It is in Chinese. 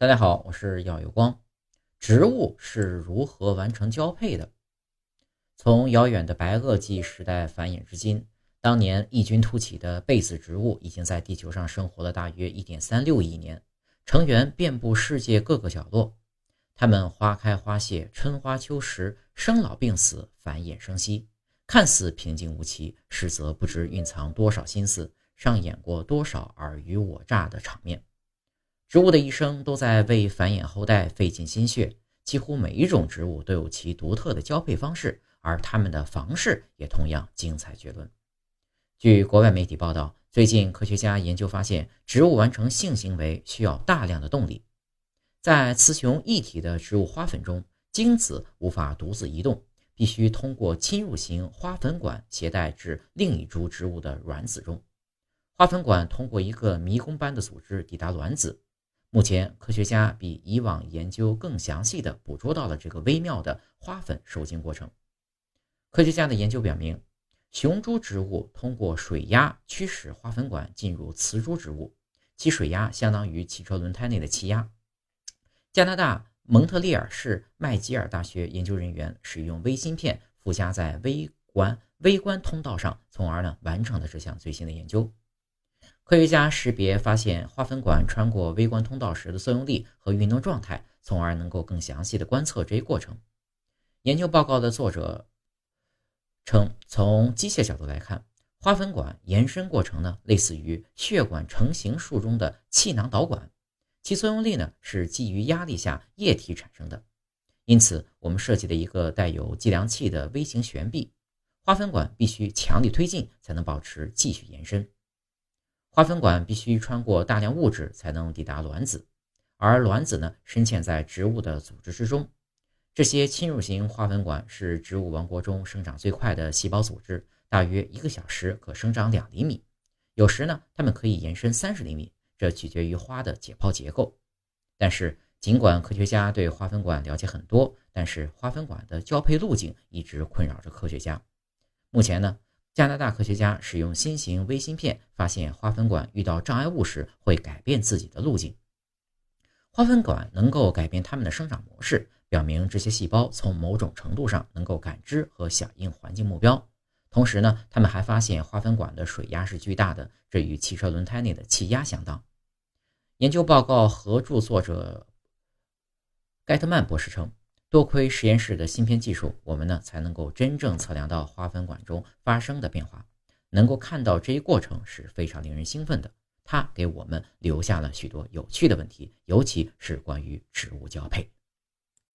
大家好，我是耀有光。植物是如何完成交配的？从遥远的白垩纪时代繁衍至今，当年异军突起的被子植物已经在地球上生活了大约1.36亿年，成员遍布世界各个角落。它们花开花谢，春花秋实，生老病死，繁衍生息，看似平静无奇，实则不知蕴藏多少心思，上演过多少尔虞我诈的场面。植物的一生都在为繁衍后代费尽心血，几乎每一种植物都有其独特的交配方式，而它们的房事也同样精彩绝伦。据国外媒体报道，最近科学家研究发现，植物完成性行为需要大量的动力。在雌雄一体的植物花粉中，精子无法独自移动，必须通过侵入型花粉管携带至另一株植物的卵子中。花粉管通过一个迷宫般的组织抵达卵子。目前，科学家比以往研究更详细地捕捉到了这个微妙的花粉受精过程。科学家的研究表明，雄株植物通过水压驱使花粉管进入雌株植物，其水压相当于汽车轮胎内的气压。加拿大蒙特利尔市麦吉尔大学研究人员使用微芯片附加在微观微观通道上，从而呢完成了这项最新的研究。科学家识别发现花粉管穿过微观通道时的作用力和运动状态，从而能够更详细的观测这一过程。研究报告的作者称，从机械角度来看，花粉管延伸过程呢，类似于血管成型术中的气囊导管，其作用力呢是基于压力下液体产生的。因此，我们设计了一个带有计量器的微型悬臂，花粉管必须强力推进才能保持继续延伸。花粉管必须穿过大量物质才能抵达卵子，而卵子呢深嵌在植物的组织之中。这些侵入型花粉管是植物王国中生长最快的细胞组织，大约一个小时可生长两厘米，有时呢它们可以延伸三十厘米，这取决于花的解剖结构。但是，尽管科学家对花粉管了解很多，但是花粉管的交配路径一直困扰着科学家。目前呢？加拿大科学家使用新型微芯片，发现花粉管遇到障碍物时会改变自己的路径。花粉管能够改变它们的生长模式，表明这些细胞从某种程度上能够感知和响应环境目标。同时呢，他们还发现花粉管的水压是巨大的，这与汽车轮胎内的气压相当。研究报告合著作者盖特曼博士称。多亏实验室的芯片技术，我们呢才能够真正测量到花粉管中发生的变化。能够看到这一过程是非常令人兴奋的。它给我们留下了许多有趣的问题，尤其是关于植物交配。